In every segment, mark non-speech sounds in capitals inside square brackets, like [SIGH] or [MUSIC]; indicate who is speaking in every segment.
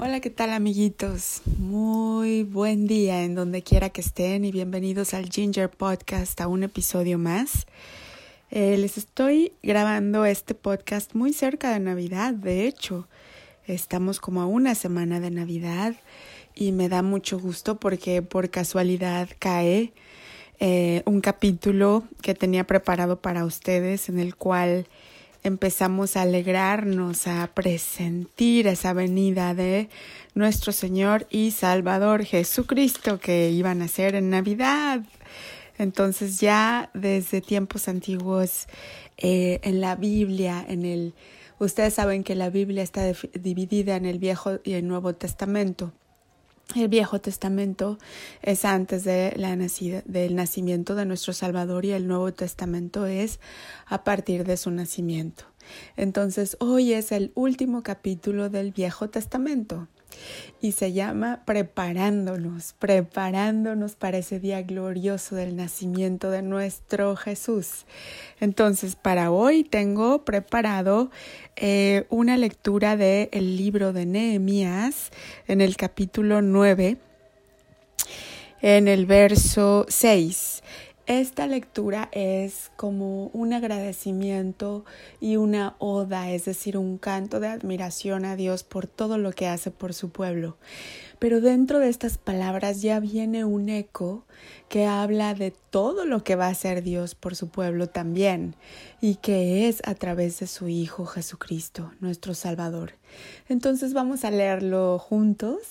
Speaker 1: Hola, ¿qué tal amiguitos? Muy buen día en donde quiera que estén y bienvenidos al Ginger Podcast a un episodio más. Eh, les estoy grabando este podcast muy cerca de Navidad, de hecho, estamos como a una semana de Navidad y me da mucho gusto porque por casualidad cae eh, un capítulo que tenía preparado para ustedes en el cual empezamos a alegrarnos, a presentir esa venida de nuestro Señor y Salvador Jesucristo que iban a ser en Navidad. Entonces ya desde tiempos antiguos eh, en la Biblia, en el, ustedes saben que la Biblia está dividida en el Viejo y el Nuevo Testamento. El Viejo Testamento es antes de la nacida, del nacimiento de nuestro Salvador y el Nuevo Testamento es a partir de su nacimiento. Entonces hoy es el último capítulo del Viejo Testamento y se llama Preparándonos, preparándonos para ese día glorioso del nacimiento de nuestro Jesús. Entonces, para hoy tengo preparado eh, una lectura del el libro de Nehemías en el capítulo 9, en el verso 6. Esta lectura es como un agradecimiento y una oda, es decir, un canto de admiración a Dios por todo lo que hace por su pueblo. Pero dentro de estas palabras ya viene un eco que habla de todo lo que va a hacer Dios por su pueblo también, y que es a través de su Hijo Jesucristo, nuestro Salvador. Entonces vamos a leerlo juntos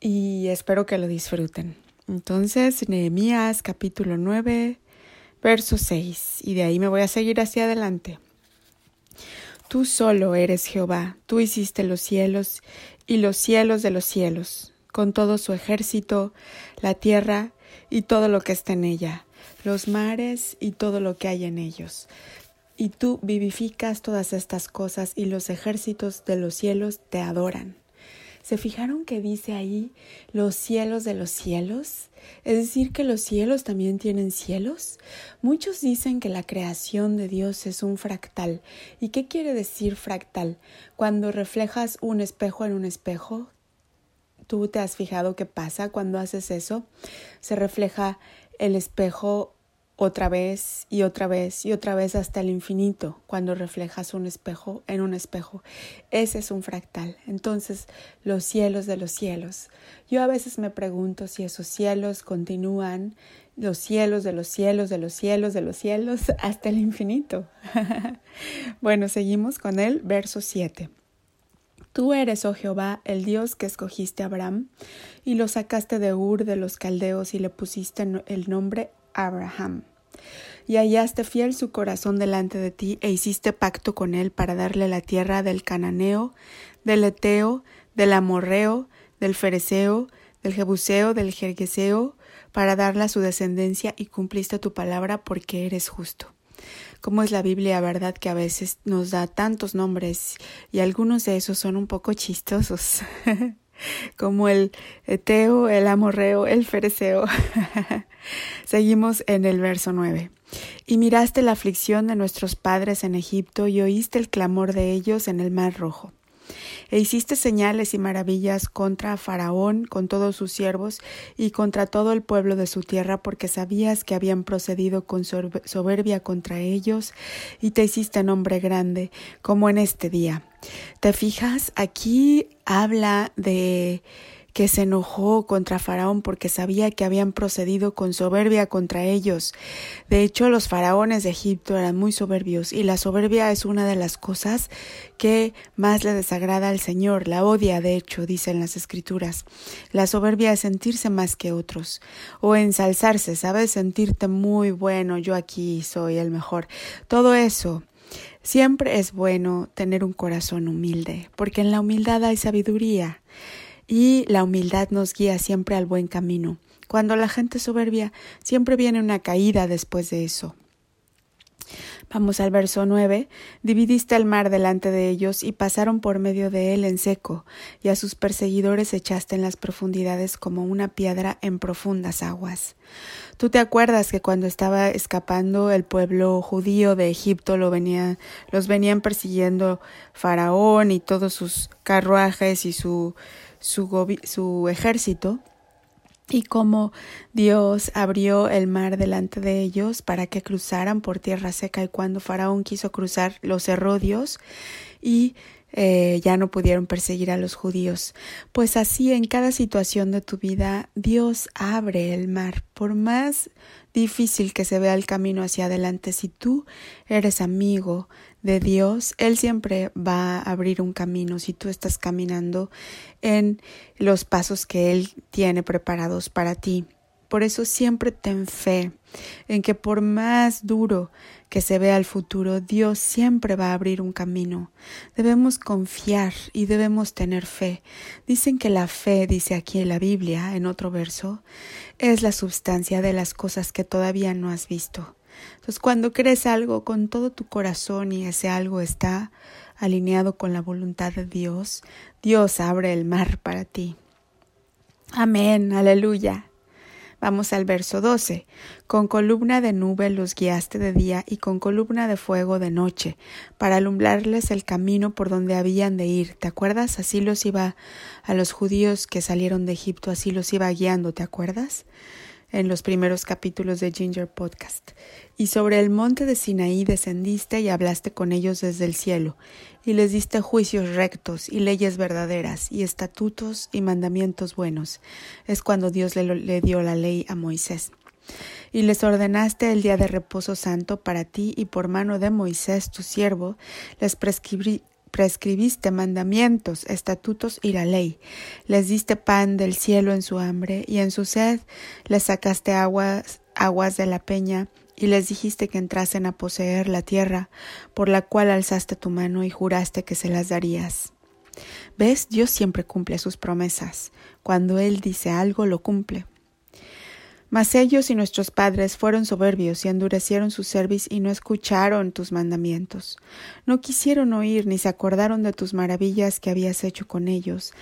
Speaker 1: y espero que lo disfruten. Entonces, Nehemías capítulo 9, verso 6, y de ahí me voy a seguir hacia adelante. Tú solo eres Jehová, tú hiciste los cielos y los cielos de los cielos, con todo su ejército, la tierra y todo lo que está en ella, los mares y todo lo que hay en ellos. Y tú vivificas todas estas cosas y los ejércitos de los cielos te adoran. ¿Se fijaron que dice ahí los cielos de los cielos? Es decir, que los cielos también tienen cielos. Muchos dicen que la creación de Dios es un fractal. ¿Y qué quiere decir fractal? Cuando reflejas un espejo en un espejo, ¿tú te has fijado qué pasa cuando haces eso? Se refleja el espejo otra vez y otra vez y otra vez hasta el infinito cuando reflejas un espejo en un espejo. Ese es un fractal. Entonces, los cielos de los cielos. Yo a veces me pregunto si esos cielos continúan, los cielos de los cielos de los cielos de los cielos [LAUGHS] hasta el infinito. [LAUGHS] bueno, seguimos con el verso 7. Tú eres, oh Jehová, el Dios que escogiste a Abraham y lo sacaste de Ur de los caldeos y le pusiste el nombre Abraham y hallaste fiel su corazón delante de ti, e hiciste pacto con él para darle la tierra del cananeo, del eteo, del amorreo, del fereceo, del jebuseo, del jergueseo, para darla a su descendencia, y cumpliste tu palabra porque eres justo. Como es la Biblia, verdad que a veces nos da tantos nombres y algunos de esos son un poco chistosos. [LAUGHS] [LAUGHS] como el Eteo, el Amorreo, el Fereceo. [LAUGHS] Seguimos en el verso 9. Y miraste la aflicción de nuestros padres en Egipto y oíste el clamor de ellos en el mar rojo e hiciste señales y maravillas contra Faraón, con todos sus siervos, y contra todo el pueblo de su tierra, porque sabías que habían procedido con soberbia contra ellos, y te hiciste nombre grande, como en este día. ¿Te fijas? Aquí habla de que se enojó contra Faraón porque sabía que habían procedido con soberbia contra ellos. De hecho, los faraones de Egipto eran muy soberbios y la soberbia es una de las cosas que más le desagrada al Señor, la odia, de hecho, dicen las escrituras. La soberbia es sentirse más que otros o ensalzarse, ¿sabes? Sentirte muy bueno, yo aquí soy el mejor. Todo eso Siempre es bueno tener un corazón humilde, porque en la humildad hay sabiduría y la humildad nos guía siempre al buen camino. Cuando la gente soberbia, siempre viene una caída después de eso. Vamos al verso 9. Dividiste el mar delante de ellos y pasaron por medio de él en seco, y a sus perseguidores echaste en las profundidades como una piedra en profundas aguas. Tú te acuerdas que cuando estaba escapando el pueblo judío de Egipto lo venía, los venían persiguiendo Faraón y todos sus carruajes y su, su, su ejército y cómo Dios abrió el mar delante de ellos para que cruzaran por tierra seca y cuando Faraón quiso cruzar los cerró Dios. Y eh, ya no pudieron perseguir a los judíos. Pues así en cada situación de tu vida Dios abre el mar, por más difícil que se vea el camino hacia adelante, si tú eres amigo de Dios, Él siempre va a abrir un camino si tú estás caminando en los pasos que Él tiene preparados para ti. Por eso siempre ten fe en que por más duro que se vea el futuro, Dios siempre va a abrir un camino. Debemos confiar y debemos tener fe. Dicen que la fe, dice aquí en la Biblia, en otro verso, es la sustancia de las cosas que todavía no has visto. Entonces, cuando crees algo con todo tu corazón y ese algo está alineado con la voluntad de Dios, Dios abre el mar para ti. Amén, aleluya. Vamos al verso 12. Con columna de nube los guiaste de día y con columna de fuego de noche, para alumbrarles el camino por donde habían de ir. ¿Te acuerdas? Así los iba a los judíos que salieron de Egipto, así los iba guiando, ¿te acuerdas? En los primeros capítulos de Ginger Podcast. Y sobre el monte de Sinaí descendiste y hablaste con ellos desde el cielo, y les diste juicios rectos y leyes verdaderas, y estatutos y mandamientos buenos. Es cuando Dios le, le dio la ley a Moisés. Y les ordenaste el día de reposo santo para ti, y por mano de Moisés tu siervo les prescribí, prescribiste mandamientos, estatutos y la ley. Les diste pan del cielo en su hambre, y en su sed les sacaste aguas, aguas de la peña, y les dijiste que entrasen a poseer la tierra, por la cual alzaste tu mano y juraste que se las darías. ¿Ves? Dios siempre cumple sus promesas. Cuando Él dice algo, lo cumple. Mas ellos y nuestros padres fueron soberbios y endurecieron su cerviz y no escucharon tus mandamientos. No quisieron oír ni se acordaron de tus maravillas que habías hecho con ellos.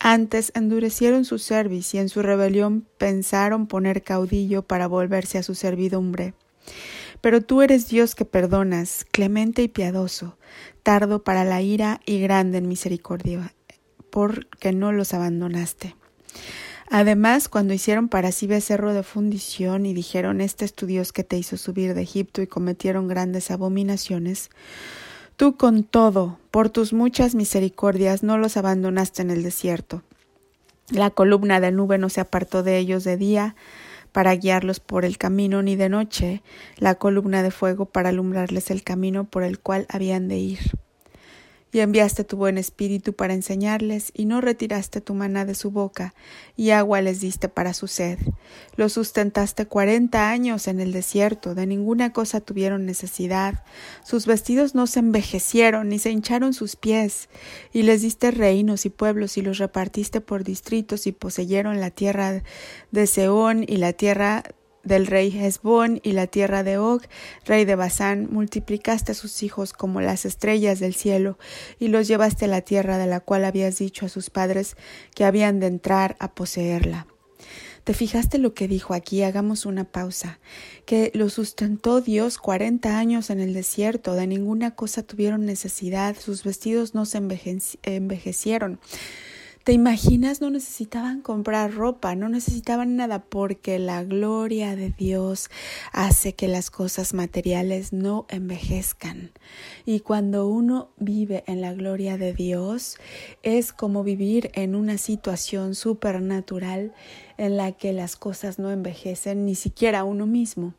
Speaker 1: Antes endurecieron su cerviz y en su rebelión pensaron poner caudillo para volverse a su servidumbre. Pero tú eres Dios que perdonas, clemente y piadoso, tardo para la ira y grande en misericordia, porque no los abandonaste. Además, cuando hicieron para sí becerro de fundición y dijeron este es tu Dios que te hizo subir de Egipto y cometieron grandes abominaciones, tú con todo, por tus muchas misericordias, no los abandonaste en el desierto. La columna de nube no se apartó de ellos de día para guiarlos por el camino, ni de noche la columna de fuego para alumbrarles el camino por el cual habían de ir y enviaste tu buen espíritu para enseñarles, y no retiraste tu maná de su boca, y agua les diste para su sed. Los sustentaste cuarenta años en el desierto, de ninguna cosa tuvieron necesidad. Sus vestidos no se envejecieron, ni se hincharon sus pies, y les diste reinos y pueblos, y los repartiste por distritos, y poseyeron la tierra de Seón y la tierra del rey Hezbón y la tierra de Og, rey de Basán, multiplicaste a sus hijos como las estrellas del cielo, y los llevaste a la tierra de la cual habías dicho a sus padres que habían de entrar a poseerla. ¿Te fijaste lo que dijo aquí? Hagamos una pausa. Que lo sustentó Dios cuarenta años en el desierto, de ninguna cosa tuvieron necesidad, sus vestidos no se envejecieron. ¿Te imaginas? No necesitaban comprar ropa, no necesitaban nada porque la gloria de Dios hace que las cosas materiales no envejezcan. Y cuando uno vive en la gloria de Dios, es como vivir en una situación supernatural en la que las cosas no envejecen, ni siquiera uno mismo.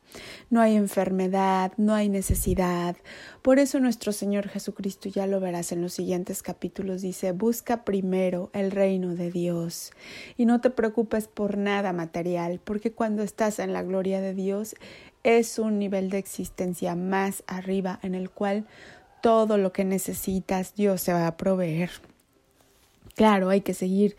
Speaker 1: No hay enfermedad, no hay necesidad. Por eso nuestro Señor Jesucristo, ya lo verás en los siguientes capítulos, dice, busca primero el reino de Dios y no te preocupes por nada material, porque cuando estás en la gloria de Dios es un nivel de existencia más arriba en el cual todo lo que necesitas Dios se va a proveer. Claro, hay que seguir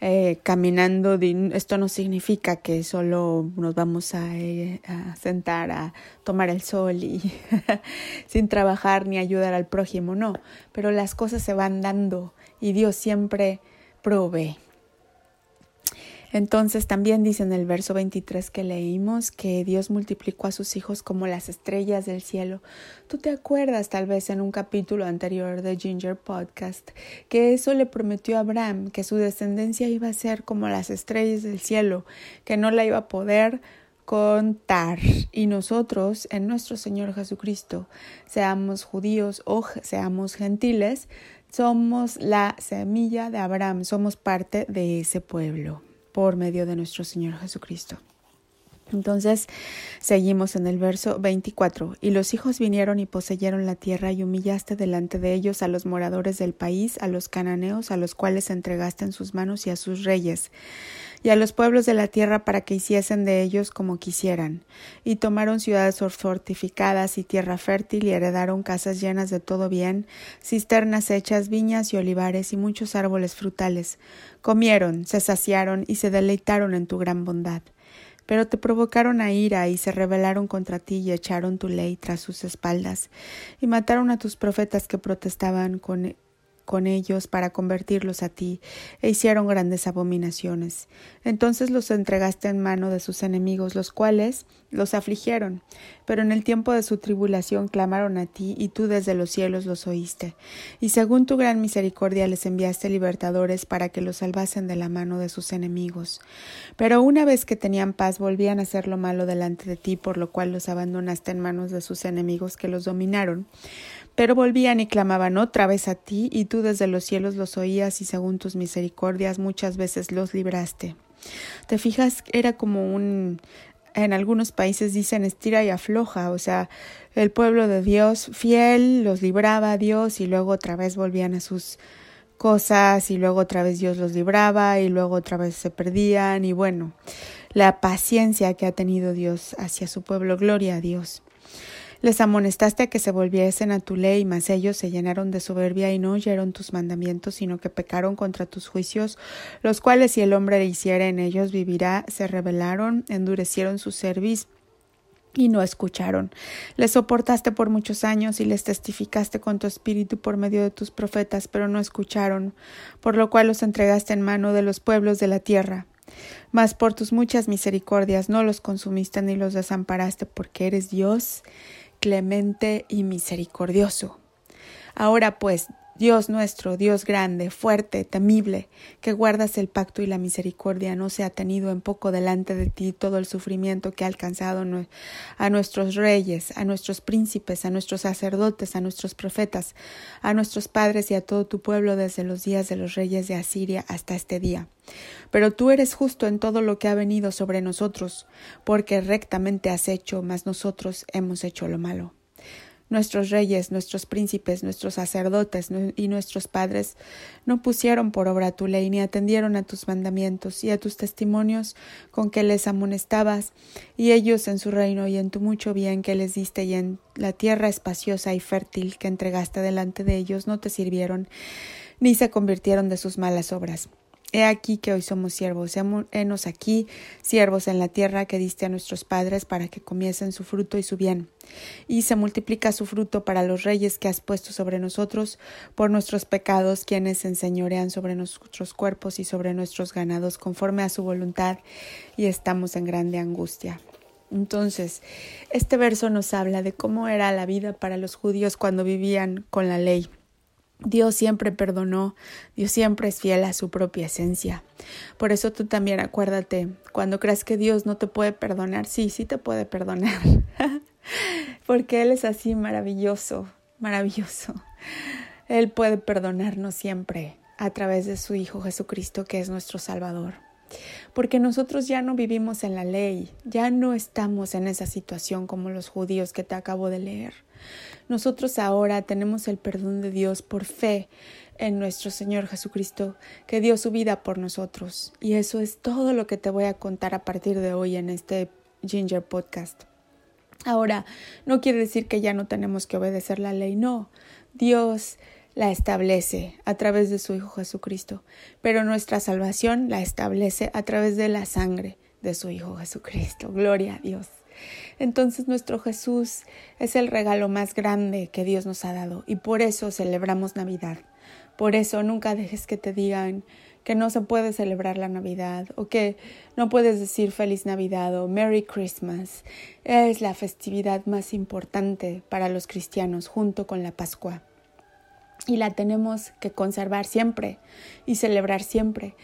Speaker 1: eh, caminando. Esto no significa que solo nos vamos a, eh, a sentar a tomar el sol y [LAUGHS] sin trabajar ni ayudar al prójimo, no, pero las cosas se van dando y Dios siempre provee. Entonces también dice en el verso 23 que leímos que Dios multiplicó a sus hijos como las estrellas del cielo. Tú te acuerdas tal vez en un capítulo anterior de Ginger Podcast que eso le prometió a Abraham, que su descendencia iba a ser como las estrellas del cielo, que no la iba a poder contar. Y nosotros, en nuestro Señor Jesucristo, seamos judíos o seamos gentiles, somos la semilla de Abraham, somos parte de ese pueblo por medio de nuestro Señor Jesucristo. Entonces seguimos en el verso 24. Y los hijos vinieron y poseyeron la tierra y humillaste delante de ellos a los moradores del país, a los cananeos, a los cuales entregaste en sus manos y a sus reyes, y a los pueblos de la tierra para que hiciesen de ellos como quisieran. Y tomaron ciudades fortificadas y tierra fértil y heredaron casas llenas de todo bien, cisternas hechas, viñas y olivares y muchos árboles frutales. Comieron, se saciaron y se deleitaron en tu gran bondad. Pero te provocaron a ira y se rebelaron contra ti y echaron tu ley tras sus espaldas, y mataron a tus profetas que protestaban con con ellos para convertirlos a ti, e hicieron grandes abominaciones. Entonces los entregaste en mano de sus enemigos, los cuales los afligieron. Pero en el tiempo de su tribulación clamaron a ti, y tú desde los cielos los oíste. Y según tu gran misericordia les enviaste libertadores para que los salvasen de la mano de sus enemigos. Pero una vez que tenían paz volvían a hacer lo malo delante de ti, por lo cual los abandonaste en manos de sus enemigos que los dominaron. Pero volvían y clamaban otra vez a ti, y tú desde los cielos los oías, y según tus misericordias muchas veces los libraste. Te fijas, era como un en algunos países dicen estira y afloja, o sea, el pueblo de Dios fiel los libraba a Dios y luego otra vez volvían a sus cosas y luego otra vez Dios los libraba y luego otra vez se perdían y bueno, la paciencia que ha tenido Dios hacia su pueblo, gloria a Dios. Les amonestaste a que se volviesen a tu ley, mas ellos se llenaron de soberbia y no oyeron tus mandamientos, sino que pecaron contra tus juicios, los cuales si el hombre hiciera en ellos vivirá, se rebelaron, endurecieron su cerviz y no escucharon. Les soportaste por muchos años y les testificaste con tu espíritu por medio de tus profetas, pero no escucharon, por lo cual los entregaste en mano de los pueblos de la tierra. Mas por tus muchas misericordias no los consumiste ni los desamparaste, porque eres Dios clemente y misericordioso. Ahora pues, Dios nuestro, Dios grande, fuerte, temible, que guardas el pacto y la misericordia, no se ha tenido en poco delante de ti todo el sufrimiento que ha alcanzado a nuestros reyes, a nuestros príncipes, a nuestros sacerdotes, a nuestros profetas, a nuestros padres y a todo tu pueblo desde los días de los reyes de Asiria hasta este día. Pero tú eres justo en todo lo que ha venido sobre nosotros, porque rectamente has hecho, mas nosotros hemos hecho lo malo. Nuestros reyes, nuestros príncipes, nuestros sacerdotes y nuestros padres no pusieron por obra tu ley ni atendieron a tus mandamientos y a tus testimonios con que les amonestabas, y ellos en su reino y en tu mucho bien que les diste y en la tierra espaciosa y fértil que entregaste delante de ellos no te sirvieron, ni se convirtieron de sus malas obras. He aquí que hoy somos siervos, henos aquí, siervos en la tierra que diste a nuestros padres para que comiesen su fruto y su bien. Y se multiplica su fruto para los reyes que has puesto sobre nosotros por nuestros pecados, quienes enseñorean sobre nuestros cuerpos y sobre nuestros ganados conforme a su voluntad, y estamos en grande angustia. Entonces, este verso nos habla de cómo era la vida para los judíos cuando vivían con la ley. Dios siempre perdonó, Dios siempre es fiel a su propia esencia. Por eso tú también acuérdate, cuando creas que Dios no te puede perdonar, sí, sí te puede perdonar, [LAUGHS] porque Él es así maravilloso, maravilloso. Él puede perdonarnos siempre a través de su Hijo Jesucristo, que es nuestro Salvador. Porque nosotros ya no vivimos en la ley, ya no estamos en esa situación como los judíos que te acabo de leer. Nosotros ahora tenemos el perdón de Dios por fe en nuestro Señor Jesucristo, que dio su vida por nosotros. Y eso es todo lo que te voy a contar a partir de hoy en este Ginger Podcast. Ahora, no quiere decir que ya no tenemos que obedecer la ley, no. Dios la establece a través de su Hijo Jesucristo, pero nuestra salvación la establece a través de la sangre de su Hijo Jesucristo. Gloria a Dios. Entonces nuestro Jesús es el regalo más grande que Dios nos ha dado y por eso celebramos Navidad. Por eso nunca dejes que te digan que no se puede celebrar la Navidad o que no puedes decir feliz Navidad o Merry Christmas. Es la festividad más importante para los cristianos junto con la Pascua. Y la tenemos que conservar siempre y celebrar siempre.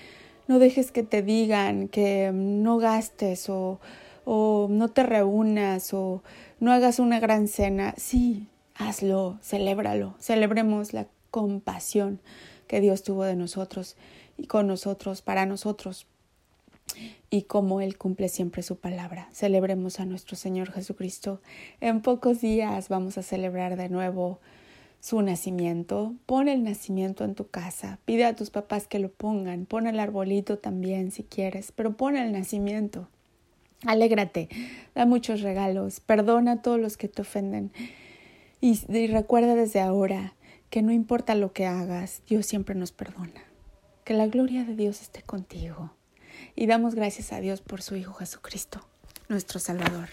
Speaker 1: No dejes que te digan que no gastes o, o no te reúnas o no hagas una gran cena. Sí, hazlo, celébralo. Celebremos la compasión que Dios tuvo de nosotros y con nosotros, para nosotros, y como Él cumple siempre su palabra. Celebremos a nuestro Señor Jesucristo. En pocos días vamos a celebrar de nuevo su nacimiento. Pon el nacimiento en tu casa. Pide a tus papás que lo pongan. Pon el arbolito también si quieres, pero pon el nacimiento. Alégrate, da muchos regalos, perdona a todos los que te ofenden y, y recuerda desde ahora que no importa lo que hagas, Dios siempre nos perdona. Que la gloria de Dios esté contigo. Y damos gracias a Dios por su Hijo Jesucristo, nuestro Salvador.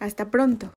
Speaker 1: Hasta pronto.